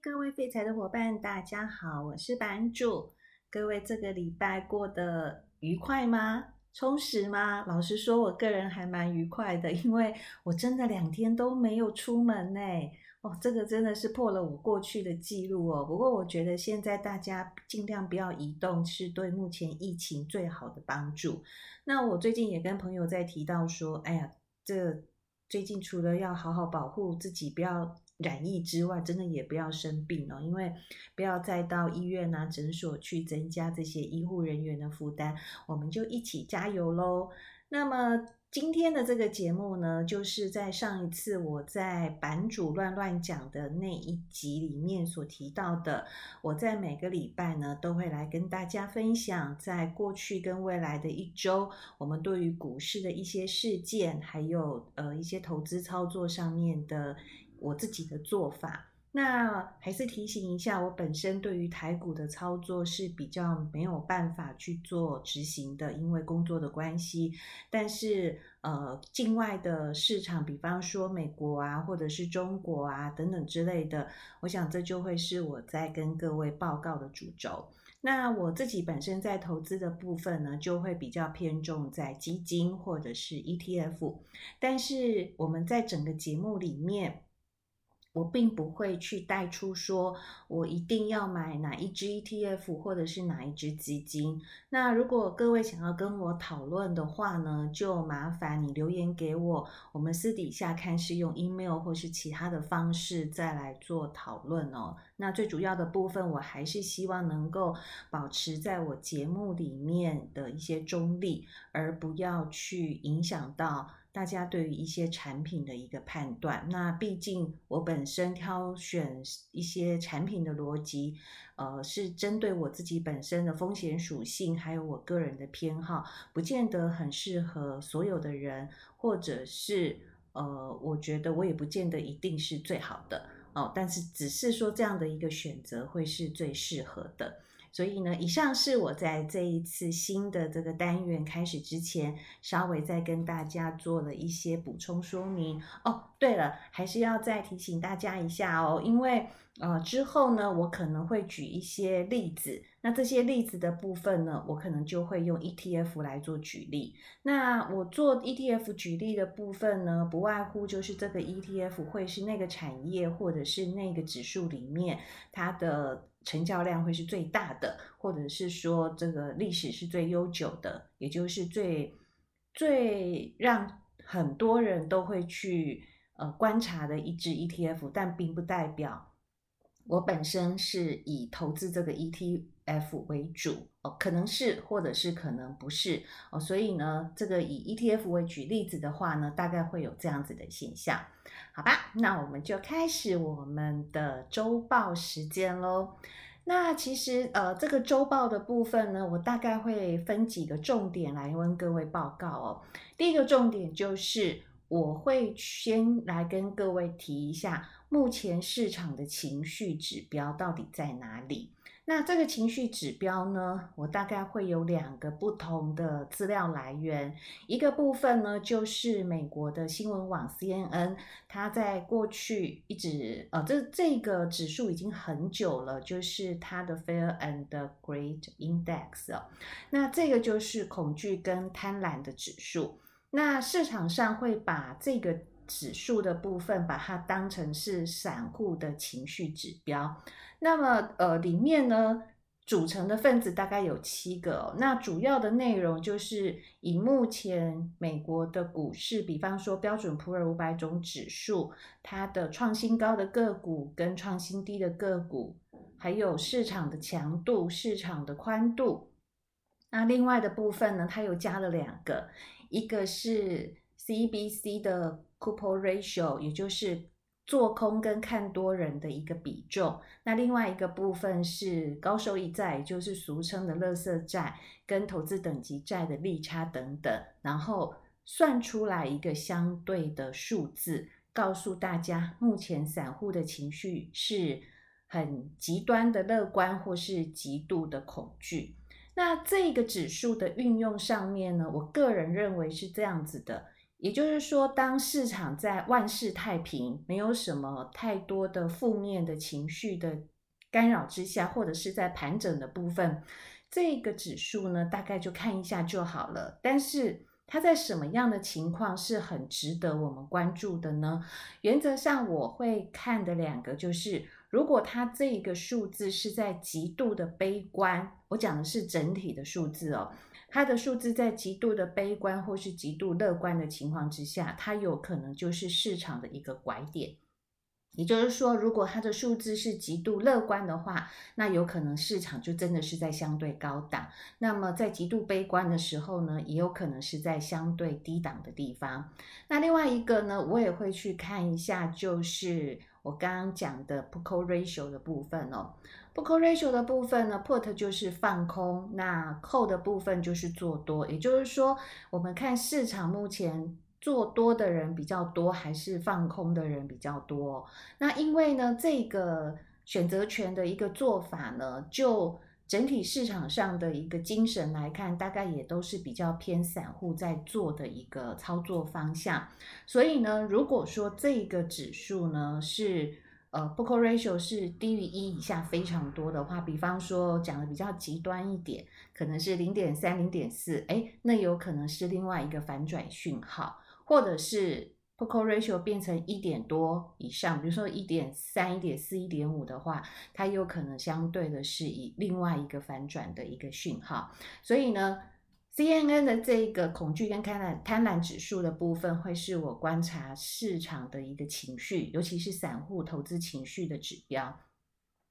各位废柴的伙伴，大家好，我是版主。各位这个礼拜过得愉快吗？充实吗？老实说，我个人还蛮愉快的，因为我真的两天都没有出门呢。哦，这个真的是破了我过去的记录哦。不过我觉得现在大家尽量不要移动，是对目前疫情最好的帮助。那我最近也跟朋友在提到说，哎呀，这最近除了要好好保护自己，不要。染疫之外，真的也不要生病哦，因为不要再到医院啊、诊所去增加这些医护人员的负担。我们就一起加油喽！那么今天的这个节目呢，就是在上一次我在版主乱乱讲的那一集里面所提到的。我在每个礼拜呢，都会来跟大家分享，在过去跟未来的一周，我们对于股市的一些事件，还有呃一些投资操作上面的。我自己的做法，那还是提醒一下，我本身对于台股的操作是比较没有办法去做执行的，因为工作的关系。但是，呃，境外的市场，比方说美国啊，或者是中国啊等等之类的，我想这就会是我在跟各位报告的主轴。那我自己本身在投资的部分呢，就会比较偏重在基金或者是 ETF。但是我们在整个节目里面。我并不会去带出说，我一定要买哪一支 ETF 或者是哪一支基金。那如果各位想要跟我讨论的话呢，就麻烦你留言给我，我们私底下看是用 email 或是其他的方式再来做讨论哦。那最主要的部分，我还是希望能够保持在我节目里面的一些中立，而不要去影响到。大家对于一些产品的一个判断，那毕竟我本身挑选一些产品的逻辑，呃，是针对我自己本身的风险属性，还有我个人的偏好，不见得很适合所有的人，或者是呃，我觉得我也不见得一定是最好的哦，但是只是说这样的一个选择会是最适合的。所以呢，以上是我在这一次新的这个单元开始之前，稍微再跟大家做了一些补充说明哦。对了，还是要再提醒大家一下哦，因为呃之后呢，我可能会举一些例子，那这些例子的部分呢，我可能就会用 ETF 来做举例。那我做 ETF 举例的部分呢，不外乎就是这个 ETF 会是那个产业或者是那个指数里面它的。成交量会是最大的，或者是说这个历史是最悠久的，也就是最最让很多人都会去呃观察的一支 ETF，但并不代表我本身是以投资这个 ETF 为主哦，可能是或者是可能不是哦，所以呢，这个以 ETF 为举例子的话呢，大概会有这样子的现象。好吧，那我们就开始我们的周报时间喽。那其实呃，这个周报的部分呢，我大概会分几个重点来跟各位报告哦。第一个重点就是，我会先来跟各位提一下，目前市场的情绪指标到底在哪里。那这个情绪指标呢，我大概会有两个不同的资料来源。一个部分呢，就是美国的新闻网 CNN，它在过去一直呃，这这个指数已经很久了，就是它的 Fear and Greed Index 哦。那这个就是恐惧跟贪婪的指数。那市场上会把这个指数的部分，把它当成是散户的情绪指标。那么，呃，里面呢，组成的分子大概有七个。那主要的内容就是以目前美国的股市，比方说标准普尔五百种指数，它的创新高的个股跟创新低的个股，还有市场的强度、市场的宽度。那另外的部分呢，它又加了两个，一个是 CBC 的 Couple Ratio，也就是。做空跟看多人的一个比重，那另外一个部分是高收益债，就是俗称的垃圾债跟投资等级债的利差等等，然后算出来一个相对的数字，告诉大家目前散户的情绪是很极端的乐观或是极度的恐惧。那这个指数的运用上面呢，我个人认为是这样子的。也就是说，当市场在万事太平，没有什么太多的负面的情绪的干扰之下，或者是在盘整的部分，这个指数呢，大概就看一下就好了。但是它在什么样的情况是很值得我们关注的呢？原则上，我会看的两个就是，如果它这个数字是在极度的悲观，我讲的是整体的数字哦。它的数字在极度的悲观或是极度乐观的情况之下，它有可能就是市场的一个拐点。也就是说，如果它的数字是极度乐观的话，那有可能市场就真的是在相对高档。那么在极度悲观的时候呢，也有可能是在相对低档的地方。那另外一个呢，我也会去看一下，就是我刚刚讲的 put ratio 的部分哦。Put ratio 的部分呢，Put 就是放空，那 Call 的部分就是做多。也就是说，我们看市场目前做多的人比较多，还是放空的人比较多？那因为呢，这个选择权的一个做法呢，就整体市场上的一个精神来看，大概也都是比较偏散户在做的一个操作方向。所以呢，如果说这个指数呢是呃，put call ratio 是低于一以下非常多的话，比方说讲的比较极端一点，可能是零点三、零点四，哎，那有可能是另外一个反转讯号，或者是 Poco ratio 变成一点多以上，比如说一点三、一点四、一点五的话，它有可能相对的是以另外一个反转的一个讯号，所以呢。CNN 的这个恐惧跟贪婪贪婪指数的部分，会是我观察市场的一个情绪，尤其是散户投资情绪的指标。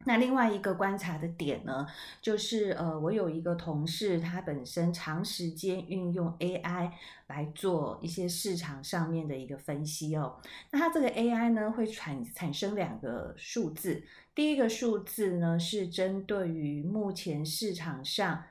那另外一个观察的点呢，就是呃，我有一个同事，他本身长时间运用 AI 来做一些市场上面的一个分析哦。那他这个 AI 呢，会产产生两个数字，第一个数字呢，是针对于目前市场上。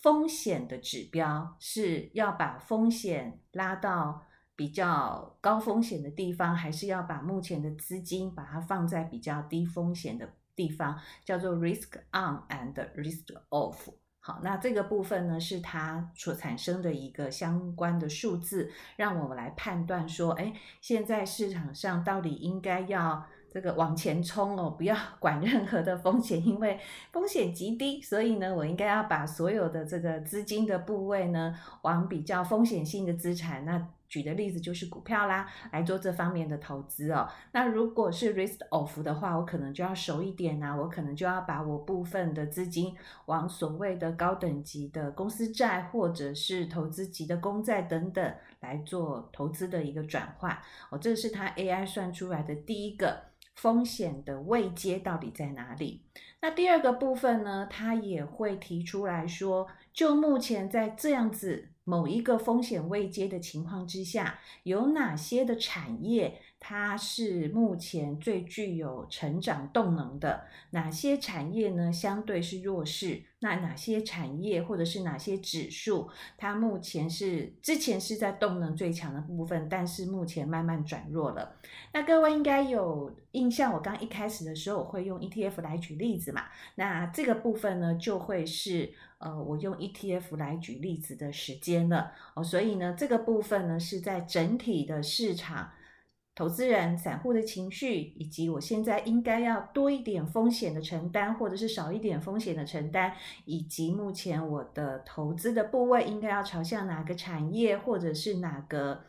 风险的指标是要把风险拉到比较高风险的地方，还是要把目前的资金把它放在比较低风险的地方，叫做 risk on and risk off。好，那这个部分呢，是它所产生的一个相关的数字，让我们来判断说，哎，现在市场上到底应该要。这个往前冲哦，不要 管任何的风险，因为风险极低，所以呢，我应该要把所有的这个资金的部位呢，往比较风险性的资产，那举的例子就是股票啦，来做这方面的投资哦。那如果是 risk off 的话，我可能就要熟一点啊，我可能就要把我部分的资金往所谓的高等级的公司债，或者是投资级的公债等等来做投资的一个转换。哦，这是它 AI 算出来的第一个。风险的位阶到底在哪里？那第二个部分呢，它也会提出来说，就目前在这样子某一个风险未接的情况之下，有哪些的产业？它是目前最具有成长动能的哪些产业呢？相对是弱势。那哪些产业或者是哪些指数，它目前是之前是在动能最强的部分，但是目前慢慢转弱了。那各位应该有印象，我刚一开始的时候我会用 ETF 来举例子嘛。那这个部分呢，就会是呃我用 ETF 来举例子的时间了哦。所以呢，这个部分呢是在整体的市场。投资人、散户的情绪，以及我现在应该要多一点风险的承担，或者是少一点风险的承担，以及目前我的投资的部位应该要朝向哪个产业，或者是哪个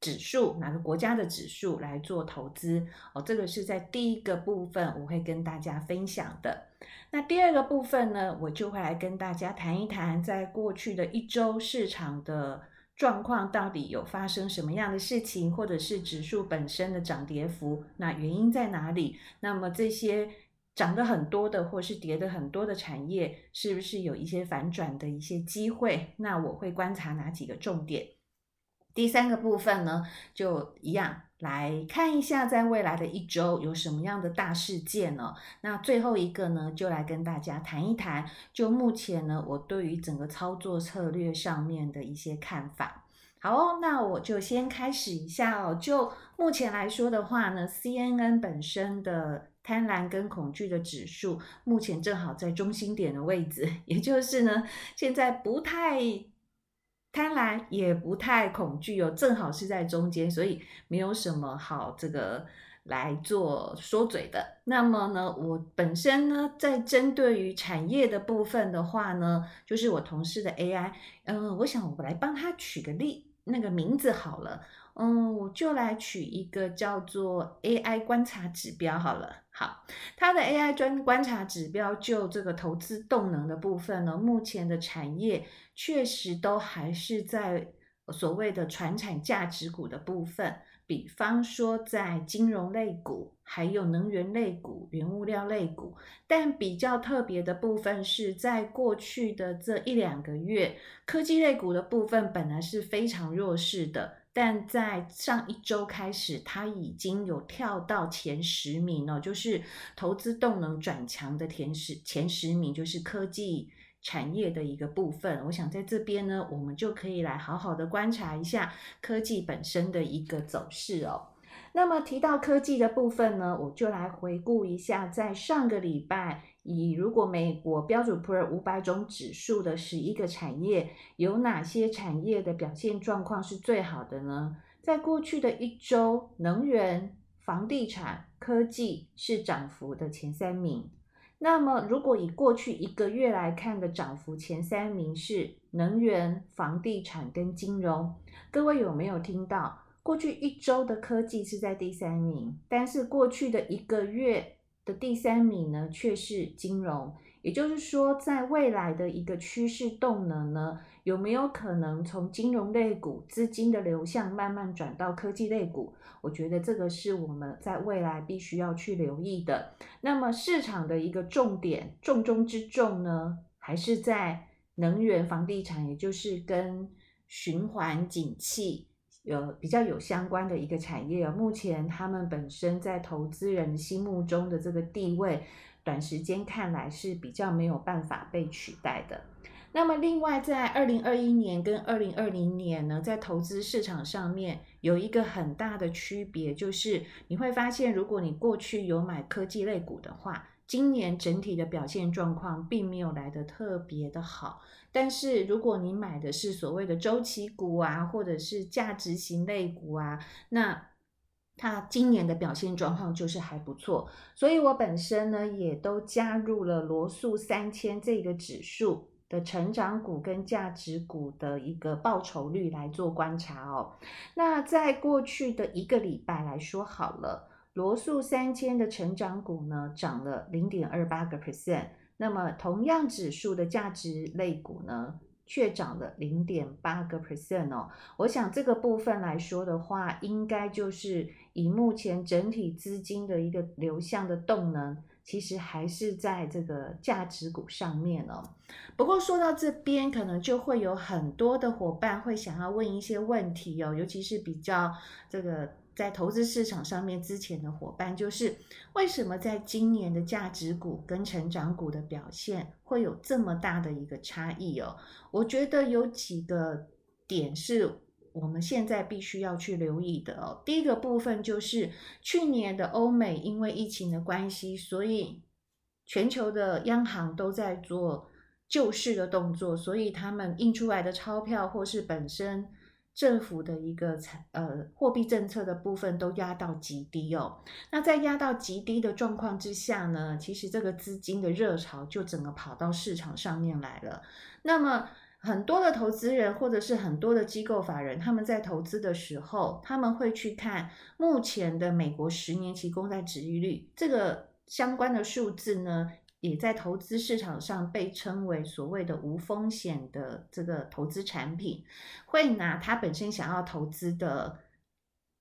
指数、哪个国家的指数来做投资。哦，这个是在第一个部分我会跟大家分享的。那第二个部分呢，我就会来跟大家谈一谈，在过去的一周市场的。状况到底有发生什么样的事情，或者是指数本身的涨跌幅，那原因在哪里？那么这些涨得很多的，或是跌得很多的产业，是不是有一些反转的一些机会？那我会观察哪几个重点？第三个部分呢，就一样来看一下，在未来的一周有什么样的大事件呢？那最后一个呢，就来跟大家谈一谈，就目前呢，我对于整个操作策略上面的一些看法。好哦，那我就先开始一下哦。就目前来说的话呢，CNN 本身的贪婪跟恐惧的指数，目前正好在中心点的位置，也就是呢，现在不太。贪婪，也不太恐惧哦，正好是在中间，所以没有什么好这个来做说嘴的。那么呢，我本身呢，在针对于产业的部分的话呢，就是我同事的 AI，嗯，我想我来帮他取个例，那个名字好了。嗯，我就来取一个叫做 AI 观察指标好了。好，它的 AI 专观察指标就这个投资动能的部分呢，目前的产业确实都还是在所谓的传产价值股的部分，比方说在金融类股，还有能源类股、原物料类股。但比较特别的部分是在过去的这一两个月，科技类股的部分本来是非常弱势的。但在上一周开始，它已经有跳到前十名了，就是投资动能转强的前十前十名，就是科技产业的一个部分。我想在这边呢，我们就可以来好好的观察一下科技本身的一个走势哦。那么提到科技的部分呢，我就来回顾一下，在上个礼拜，以如果美国标准普尔五百种指数的十一个产业，有哪些产业的表现状况是最好的呢？在过去的一周，能源、房地产、科技是涨幅的前三名。那么，如果以过去一个月来看的涨幅前三名是能源、房地产跟金融，各位有没有听到？过去一周的科技是在第三名，但是过去的一个月的第三名呢，却是金融。也就是说，在未来的一个趋势动能呢，有没有可能从金融类股资金的流向慢慢转到科技类股？我觉得这个是我们在未来必须要去留意的。那么市场的一个重点，重中之重呢，还是在能源、房地产，也就是跟循环景气。有比较有相关的一个产业，目前他们本身在投资人心目中的这个地位，短时间看来是比较没有办法被取代的。那么，另外在二零二一年跟二零二零年呢，在投资市场上面有一个很大的区别，就是你会发现，如果你过去有买科技类股的话，今年整体的表现状况并没有来得特别的好。但是如果你买的是所谓的周期股啊，或者是价值型类股啊，那它今年的表现状况就是还不错。所以我本身呢也都加入了罗素三千这个指数的成长股跟价值股的一个报酬率来做观察哦。那在过去的一个礼拜来说好了，罗素三千的成长股呢涨了零点二八个 percent。那么，同样指数的价值类股呢，却涨了零点八个 percent 哦。我想这个部分来说的话，应该就是以目前整体资金的一个流向的动能，其实还是在这个价值股上面哦。不过说到这边，可能就会有很多的伙伴会想要问一些问题哦，尤其是比较这个。在投资市场上面之前的伙伴，就是为什么在今年的价值股跟成长股的表现会有这么大的一个差异哦？我觉得有几个点是我们现在必须要去留意的哦。第一个部分就是去年的欧美因为疫情的关系，所以全球的央行都在做救市的动作，所以他们印出来的钞票或是本身。政府的一个财呃货币政策的部分都压到极低哦。那在压到极低的状况之下呢，其实这个资金的热潮就整个跑到市场上面来了。那么很多的投资人或者是很多的机构法人，他们在投资的时候，他们会去看目前的美国十年期公债殖利率这个相关的数字呢。也在投资市场上被称为所谓的无风险的这个投资产品，会拿他本身想要投资的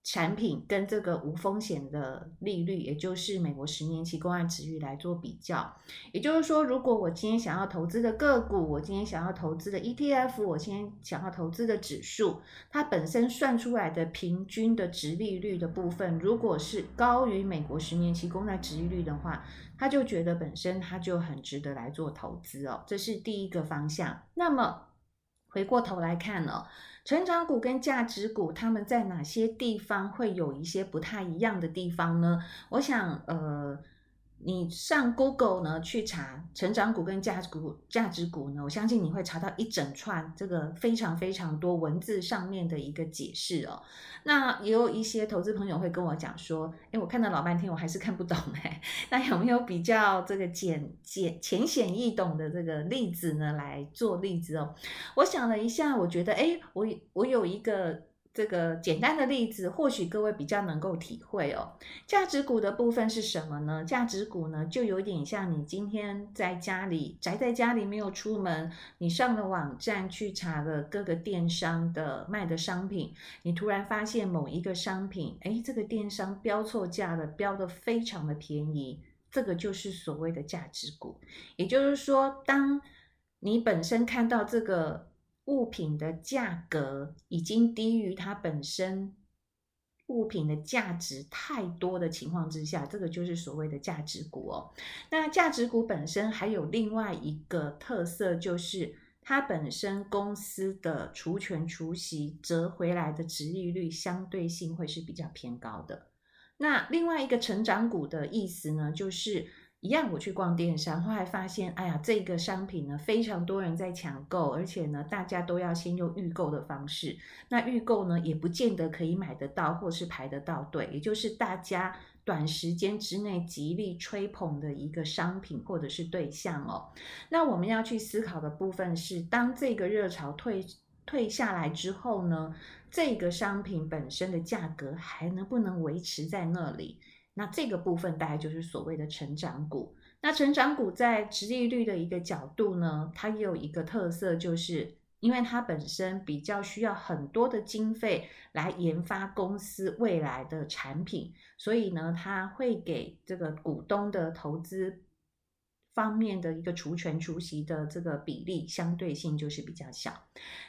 产品跟这个无风险的利率，也就是美国十年期公债殖利率来做比较。也就是说，如果我今天想要投资的个股，我今天想要投资的 ETF，我今天想要投资的指数，它本身算出来的平均的殖利率的部分，如果是高于美国十年期公债殖利率的话，他就觉得本身他就很值得来做投资哦。这是第一个方向。那么回过头来看呢、哦？成长股跟价值股，他们在哪些地方会有一些不太一样的地方呢？我想，呃，你上 Google 呢去查成长股跟价值股，价值股呢，我相信你会查到一整串这个非常非常多文字上面的一个解释哦。那也有一些投资朋友会跟我讲说，诶，我看了老半天，我还是看不懂哎。那有没有比较这个简简浅显易懂的这个例子呢？来做例子哦。我想了一下，我觉得，诶，我我有一个。这个简单的例子，或许各位比较能够体会哦。价值股的部分是什么呢？价值股呢，就有点像你今天在家里宅在家里没有出门，你上了网站去查了各个电商的卖的商品，你突然发现某一个商品，诶，这个电商标错价了，标的非常的便宜，这个就是所谓的价值股。也就是说，当你本身看到这个。物品的价格已经低于它本身物品的价值太多的情况之下，这个就是所谓的价值股哦。那价值股本身还有另外一个特色，就是它本身公司的除权除息折回来的殖利率相对性会是比较偏高的。那另外一个成长股的意思呢，就是。一样，我去逛电商，后来发现，哎呀，这个商品呢，非常多人在抢购，而且呢，大家都要先用预购的方式。那预购呢，也不见得可以买得到，或是排得到队，也就是大家短时间之内极力吹捧的一个商品或者是对象哦。那我们要去思考的部分是，当这个热潮退退下来之后呢，这个商品本身的价格还能不能维持在那里？那这个部分大概就是所谓的成长股。那成长股在殖利率的一个角度呢，它也有一个特色，就是因为它本身比较需要很多的经费来研发公司未来的产品，所以呢，它会给这个股东的投资方面的一个除权除息的这个比例相对性就是比较小。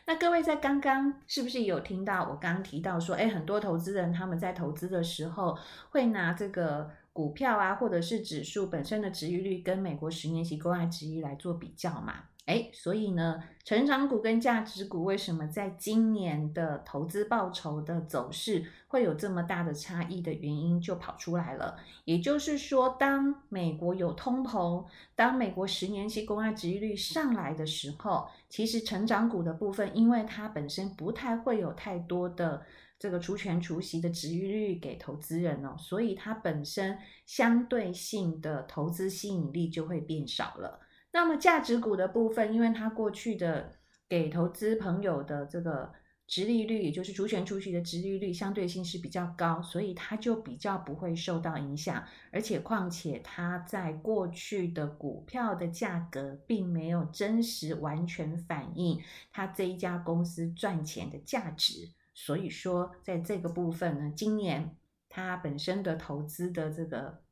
那各位在刚刚是不是有听到我刚刚提到说，诶，很多投资人他们在投资的时候会拿这个股票啊，或者是指数本身的殖利率跟美国十年期公债殖利率来做比较嘛？诶，所以呢，成长股跟价值股为什么在今年的投资报酬的走势会有这么大的差异的原因就跑出来了。也就是说，当美国有通膨，当美国十年期公债殖利率上来的时候，其实成长股的部分，因为它本身不太会有太多的这个除权除息的殖利率给投资人哦，所以它本身相对性的投资吸引力就会变少了。那么价值股的部分，因为它过去的给投资朋友的这个殖利率，也就是除权除息的殖利率，相对性是比较高，所以它就比较不会受到影响。而且况且它在过去的股票的价格，并没有真实完全反映它这一家公司赚钱的价值。所以说，在这个部分呢，今年它本身的投资的这个。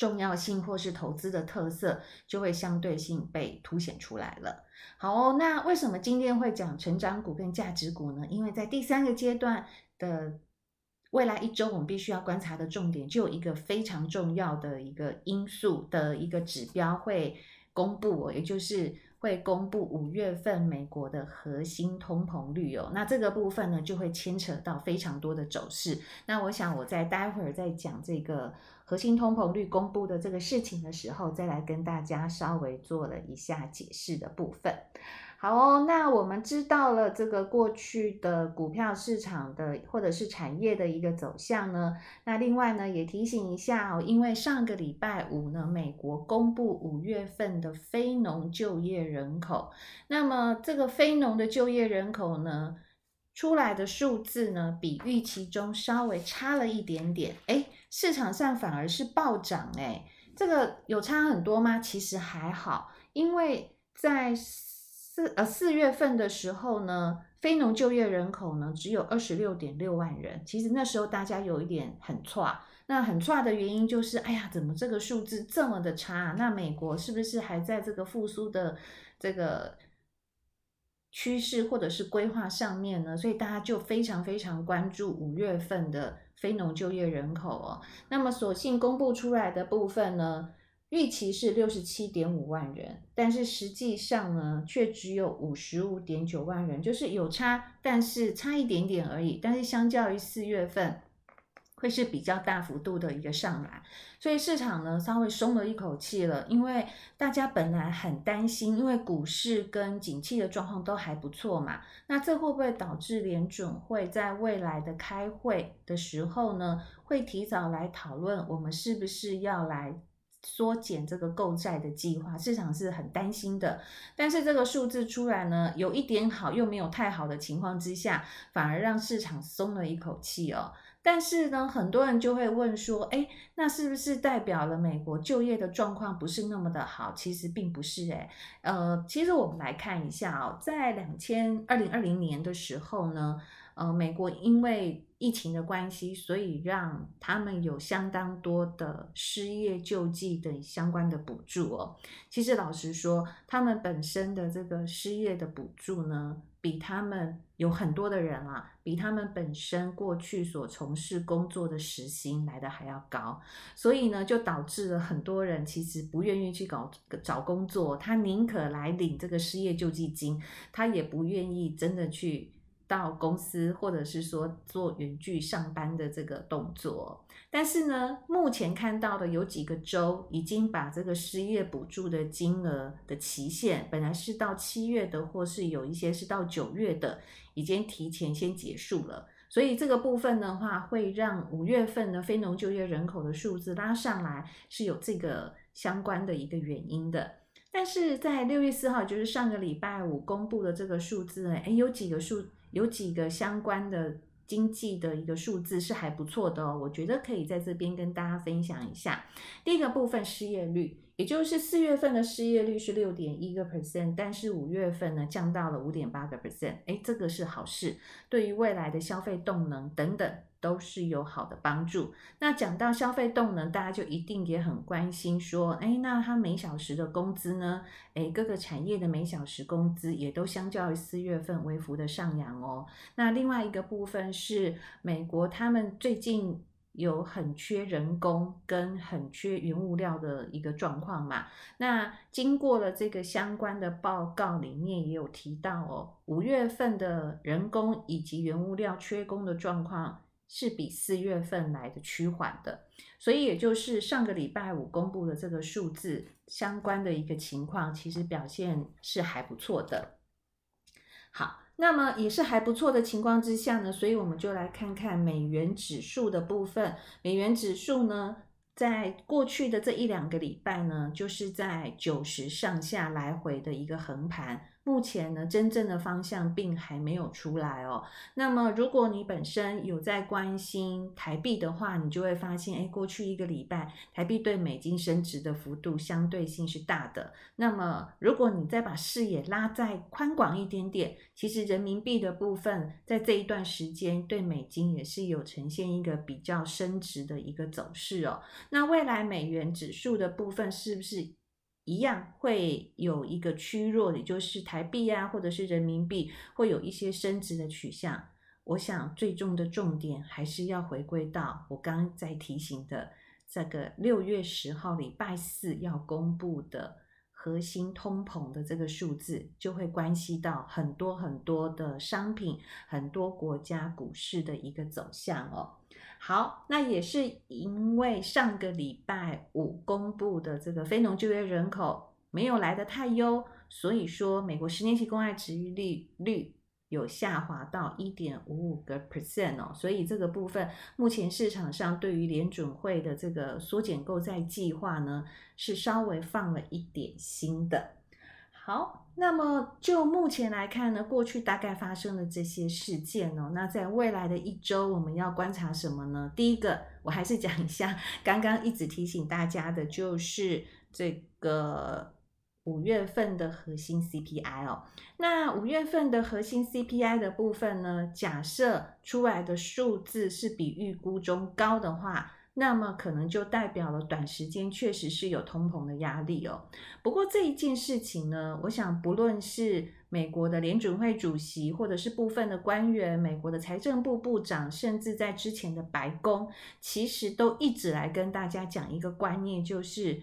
重要性或是投资的特色，就会相对性被凸显出来了。好哦，那为什么今天会讲成长股跟价值股呢？因为在第三个阶段的未来一周，我们必须要观察的重点，就有一个非常重要的一个因素的一个指标会公布哦，也就是。会公布五月份美国的核心通膨率哦，那这个部分呢，就会牵扯到非常多的走势。那我想我在待会儿在讲这个核心通膨率公布的这个事情的时候，再来跟大家稍微做了一下解释的部分。好哦，那我们知道了这个过去的股票市场的或者是产业的一个走向呢。那另外呢，也提醒一下哦，因为上个礼拜五呢，美国公布五月份的非农就业人口，那么这个非农的就业人口呢，出来的数字呢，比预期中稍微差了一点点。诶，市场上反而是暴涨诶，这个有差很多吗？其实还好，因为在四呃四月份的时候呢，非农就业人口呢只有二十六点六万人。其实那时候大家有一点很差，那很差的原因就是，哎呀，怎么这个数字这么的差？那美国是不是还在这个复苏的这个趋势或者是规划上面呢？所以大家就非常非常关注五月份的非农就业人口哦。那么所幸公布出来的部分呢，预期是六十七点五万人，但是实际上呢，却只有五十五点九万人，就是有差，但是差一点点而已。但是相较于四月份会是比较大幅度的一个上来，所以市场呢稍微松了一口气了，因为大家本来很担心，因为股市跟景气的状况都还不错嘛，那这会不会导致联准会在未来的开会的时候呢，会提早来讨论我们是不是要来缩减这个购债的计划？市场是很担心的，但是这个数字出来呢，有一点好又没有太好的情况之下，反而让市场松了一口气哦。但是呢，很多人就会问说，诶，那是不是代表了美国就业的状况不是那么的好？其实并不是，诶，呃，其实我们来看一下哦，在两千二零二零年的时候呢，呃，美国因为疫情的关系，所以让他们有相当多的失业救济的相关的补助哦。其实老实说，他们本身的这个失业的补助呢，比他们有很多的人啊，比他们本身过去所从事工作的时薪来的还要高，所以呢，就导致了很多人其实不愿意去搞找工作，他宁可来领这个失业救济金，他也不愿意真的去。到公司或者是说做远距上班的这个动作，但是呢，目前看到的有几个州已经把这个失业补助的金额的期限，本来是到七月的，或是有一些是到九月的，已经提前先结束了。所以这个部分的话，会让五月份的非农就业人口的数字拉上来，是有这个相关的一个原因的。但是在六月四号，就是上个礼拜五公布的这个数字呢，诶，有几个数。有几个相关的经济的一个数字是还不错的哦，我觉得可以在这边跟大家分享一下。第一个部分失业率，也就是四月份的失业率是六点一个 percent，但是五月份呢降到了五点八个 percent，诶，这个是好事，对于未来的消费动能等等。都是有好的帮助。那讲到消费动能，大家就一定也很关心，说，哎，那他每小时的工资呢？哎，各个产业的每小时工资也都相较于四月份微幅的上扬哦。那另外一个部分是美国，他们最近有很缺人工跟很缺原物料的一个状况嘛。那经过了这个相关的报告里面也有提到哦，五月份的人工以及原物料缺工的状况。是比四月份来的趋缓的，所以也就是上个礼拜五公布的这个数字相关的一个情况，其实表现是还不错的。好，那么也是还不错的情况之下呢，所以我们就来看看美元指数的部分。美元指数呢，在过去的这一两个礼拜呢，就是在九十上下来回的一个横盘。目前呢，真正的方向并还没有出来哦。那么，如果你本身有在关心台币的话，你就会发现，哎，过去一个礼拜台币对美金升值的幅度相对性是大的。那么，如果你再把视野拉再宽广一点点，其实人民币的部分在这一段时间对美金也是有呈现一个比较升值的一个走势哦。那未来美元指数的部分是不是？一样会有一个趋弱，也就是台币啊，或者是人民币会有一些升值的取向。我想最终的重点还是要回归到我刚在提醒的这个六月十号礼拜四要公布的核心通膨的这个数字，就会关系到很多很多的商品、很多国家股市的一个走向哦。好，那也是因为上个礼拜五公布的这个非农就业人口没有来得太优，所以说美国十年期公债殖利率有下滑到一点五五个 percent 哦，所以这个部分目前市场上对于联准会的这个缩减购债计划呢，是稍微放了一点心的。好，那么就目前来看呢，过去大概发生的这些事件哦。那在未来的一周，我们要观察什么呢？第一个，我还是讲一下刚刚一直提醒大家的，就是这个五月份的核心 CPI 哦。那五月份的核心 CPI 的部分呢，假设出来的数字是比预估中高的话。那么可能就代表了短时间确实是有通膨的压力哦。不过这一件事情呢，我想不论是美国的联准会主席，或者是部分的官员，美国的财政部部长，甚至在之前的白宫，其实都一直来跟大家讲一个观念，就是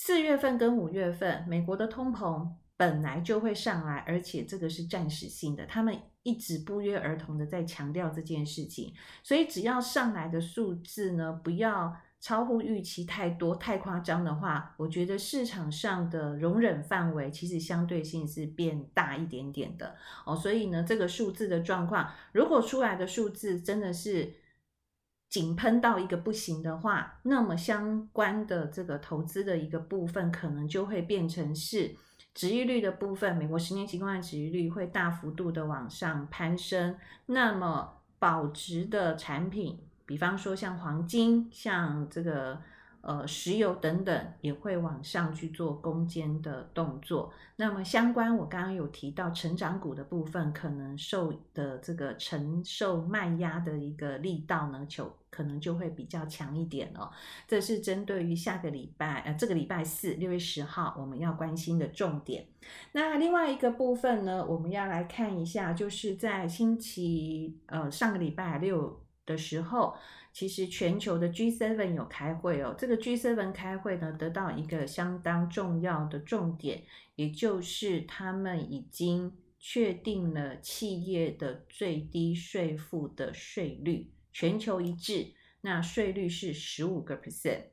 四月份跟五月份美国的通膨本来就会上来，而且这个是暂时性的，他们一直不约而同的在强调这件事情，所以只要上来的数字呢，不要超乎预期太多、太夸张的话，我觉得市场上的容忍范围其实相对性是变大一点点的哦。所以呢，这个数字的状况，如果出来的数字真的是井喷到一个不行的话，那么相关的这个投资的一个部分，可能就会变成是。值利率的部分，美国十年期公债值利率会大幅度的往上攀升。那么保值的产品，比方说像黄金、像这个呃石油等等，也会往上去做攻坚的动作。那么相关，我刚刚有提到成长股的部分，可能受的这个承受卖压的一个力道呢，就。可能就会比较强一点哦。这是针对于下个礼拜，呃，这个礼拜四，六月十号，我们要关心的重点。那另外一个部分呢，我们要来看一下，就是在星期，呃，上个礼拜六的时候，其实全球的 G7 有开会哦。这个 G7 开会呢，得到一个相当重要的重点，也就是他们已经确定了企业的最低税负的税率。全球一致，那税率是十五个 percent。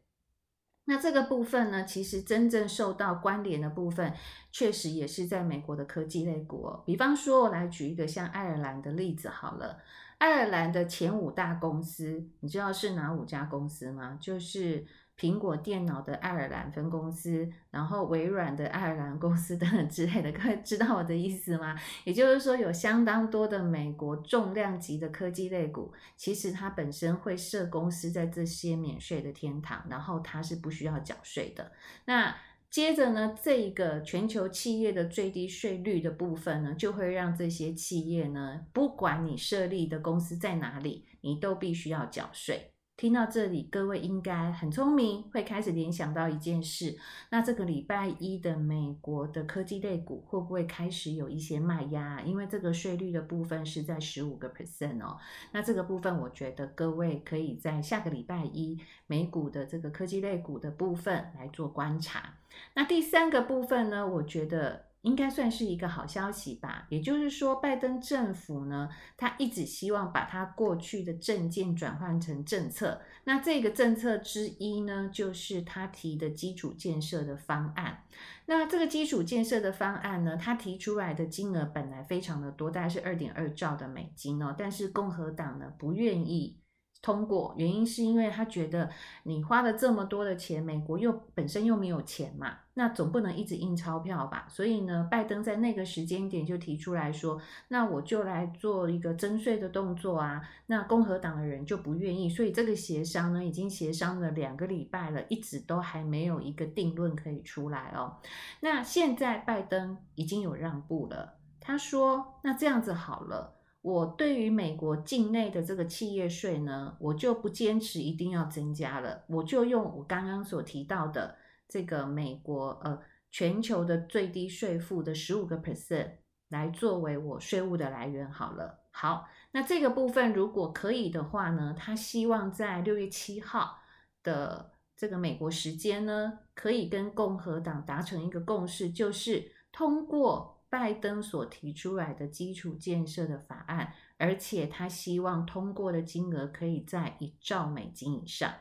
那这个部分呢，其实真正受到关联的部分，确实也是在美国的科技类股哦。比方说，我来举一个像爱尔兰的例子好了。爱尔兰的前五大公司，你知道是哪五家公司吗？就是。苹果电脑的爱尔兰分公司，然后微软的爱尔兰公司等等之类的，各位知道我的意思吗？也就是说，有相当多的美国重量级的科技类股，其实它本身会设公司在这些免税的天堂，然后它是不需要缴税的。那接着呢，这一个全球企业的最低税率的部分呢，就会让这些企业呢，不管你设立的公司在哪里，你都必须要缴税。听到这里，各位应该很聪明，会开始联想到一件事。那这个礼拜一的美国的科技类股会不会开始有一些卖压？因为这个税率的部分是在十五个 percent 哦。那这个部分，我觉得各位可以在下个礼拜一美股的这个科技类股的部分来做观察。那第三个部分呢，我觉得。应该算是一个好消息吧。也就是说，拜登政府呢，他一直希望把他过去的政见转换成政策。那这个政策之一呢，就是他提的基础建设的方案。那这个基础建设的方案呢，他提出来的金额本来非常的多，大概是二点二兆的美金哦。但是共和党呢，不愿意。通过原因是因为他觉得你花了这么多的钱，美国又本身又没有钱嘛，那总不能一直印钞票吧？所以呢，拜登在那个时间点就提出来说，那我就来做一个征税的动作啊。那共和党的人就不愿意，所以这个协商呢，已经协商了两个礼拜了，一直都还没有一个定论可以出来哦。那现在拜登已经有让步了，他说，那这样子好了。我对于美国境内的这个企业税呢，我就不坚持一定要增加了，我就用我刚刚所提到的这个美国呃全球的最低税负的十五个 percent 来作为我税务的来源好了。好，那这个部分如果可以的话呢，他希望在六月七号的这个美国时间呢，可以跟共和党达成一个共识，就是通过。拜登所提出来的基础建设的法案，而且他希望通过的金额可以在一兆美金以上。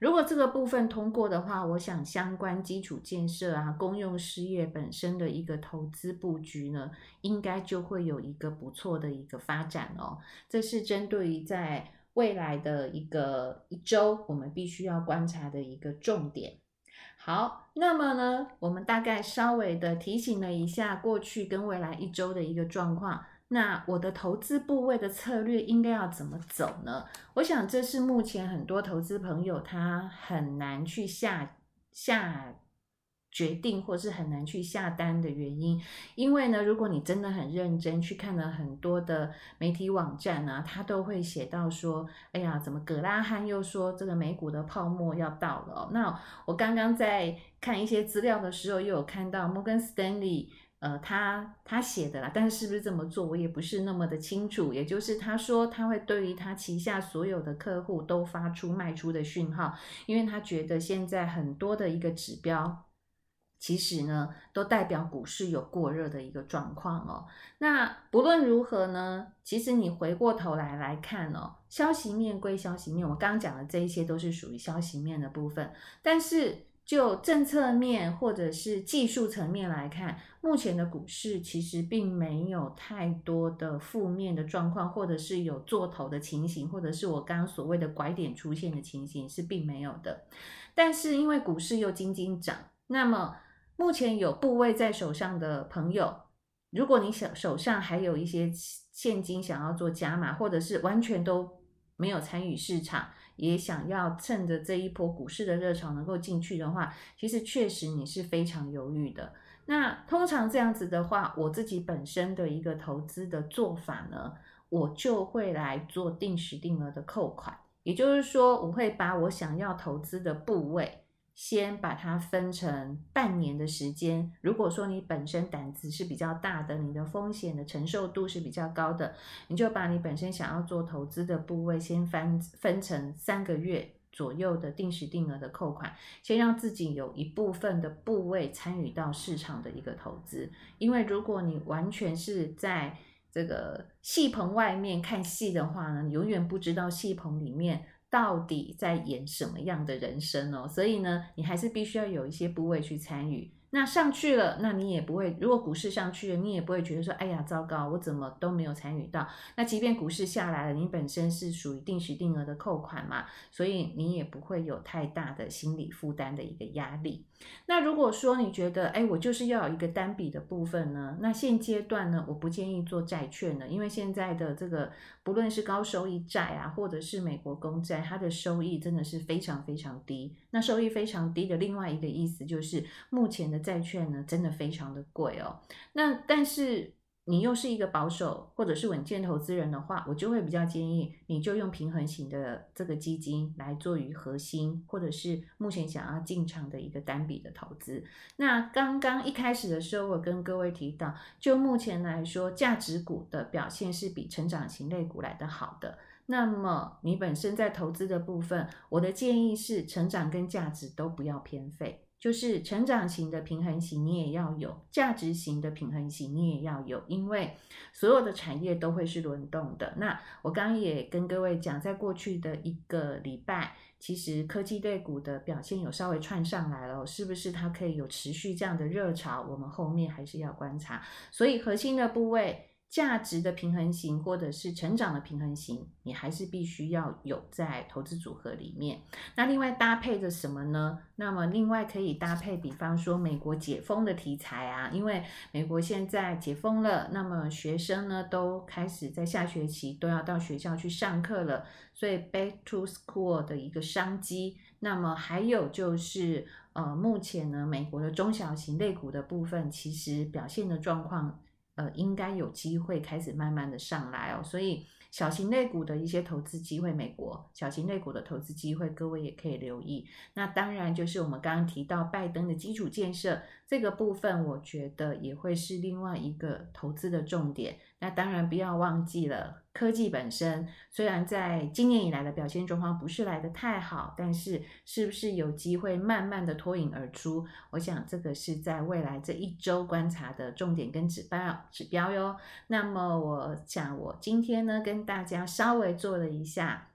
如果这个部分通过的话，我想相关基础建设啊、公用事业本身的一个投资布局呢，应该就会有一个不错的一个发展哦。这是针对于在未来的一个一周，我们必须要观察的一个重点。好，那么呢，我们大概稍微的提醒了一下过去跟未来一周的一个状况。那我的投资部位的策略应该要怎么走呢？我想这是目前很多投资朋友他很难去下下。决定或是很难去下单的原因，因为呢，如果你真的很认真去看了很多的媒体网站啊，他都会写到说，哎呀，怎么葛拉汉又说这个美股的泡沫要到了？那我刚刚在看一些资料的时候，又有看到摩根斯丹利，呃，他他写的啦，但是是不是这么做，我也不是那么的清楚。也就是他说他会对于他旗下所有的客户都发出卖出的讯号，因为他觉得现在很多的一个指标。其实呢，都代表股市有过热的一个状况哦。那不论如何呢，其实你回过头来来看哦，消息面归消息面，我刚刚讲的这一些都是属于消息面的部分。但是就政策面或者是技术层面来看，目前的股市其实并没有太多的负面的状况，或者是有做头的情形，或者是我刚刚所谓的拐点出现的情形是并没有的。但是因为股市又惊惊涨，那么目前有部位在手上的朋友，如果你想手上还有一些现金想要做加码，或者是完全都没有参与市场，也想要趁着这一波股市的热潮能够进去的话，其实确实你是非常犹豫的。那通常这样子的话，我自己本身的一个投资的做法呢，我就会来做定时定额的扣款，也就是说，我会把我想要投资的部位。先把它分成半年的时间。如果说你本身胆子是比较大的，你的风险的承受度是比较高的，你就把你本身想要做投资的部位先分分成三个月左右的定时定额的扣款，先让自己有一部分的部位参与到市场的一个投资。因为如果你完全是在这个戏棚外面看戏的话呢，你永远不知道戏棚里面。到底在演什么样的人生哦？所以呢，你还是必须要有一些部位去参与。那上去了，那你也不会，如果股市上去了，你也不会觉得说，哎呀，糟糕，我怎么都没有参与到。那即便股市下来了，你本身是属于定时定额的扣款嘛，所以你也不会有太大的心理负担的一个压力。那如果说你觉得，哎，我就是要有一个单笔的部分呢，那现阶段呢，我不建议做债券呢，因为现在的这个不论是高收益债啊，或者是美国公债，它的收益真的是非常非常低。那收益非常低的另外一个意思就是，目前的债券呢，真的非常的贵哦。那但是。你又是一个保守或者是稳健投资人的话，我就会比较建议你就用平衡型的这个基金来做于核心，或者是目前想要进场的一个单笔的投资。那刚刚一开始的时候，我跟各位提到，就目前来说，价值股的表现是比成长型类股来得好的。那么你本身在投资的部分，我的建议是成长跟价值都不要偏废。就是成长型的平衡型，你也要有；价值型的平衡型，你也要有。因为所有的产业都会是轮动的。那我刚刚也跟各位讲，在过去的一个礼拜，其实科技类股的表现有稍微窜上来了，是不是它可以有持续这样的热潮？我们后面还是要观察。所以核心的部位。价值的平衡型，或者是成长的平衡型，你还是必须要有在投资组合里面。那另外搭配着什么呢？那么另外可以搭配，比方说美国解封的题材啊，因为美国现在解封了，那么学生呢都开始在下学期都要到学校去上课了，所以 back to school 的一个商机。那么还有就是，呃，目前呢，美国的中小型类股的部分，其实表现的状况。呃，应该有机会开始慢慢的上来哦，所以小型类股的一些投资机会，美国小型类股的投资机会，各位也可以留意。那当然就是我们刚刚提到拜登的基础建设这个部分，我觉得也会是另外一个投资的重点。那当然不要忘记了，科技本身虽然在今年以来的表现状况不是来得太好，但是是不是有机会慢慢的脱颖而出？我想这个是在未来这一周观察的重点跟指标指标哟。那么我想我今天呢跟大家稍微做了一下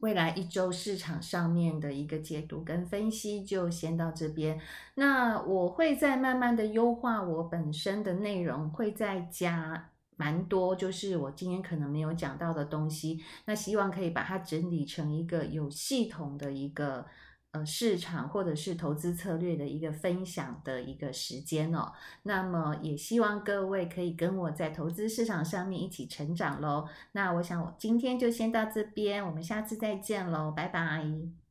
未来一周市场上面的一个解读跟分析，就先到这边。那我会再慢慢的优化我本身的内容，会再加。蛮多，就是我今天可能没有讲到的东西，那希望可以把它整理成一个有系统的一个呃市场或者是投资策略的一个分享的一个时间哦。那么也希望各位可以跟我在投资市场上面一起成长喽。那我想我今天就先到这边，我们下次再见喽，拜拜。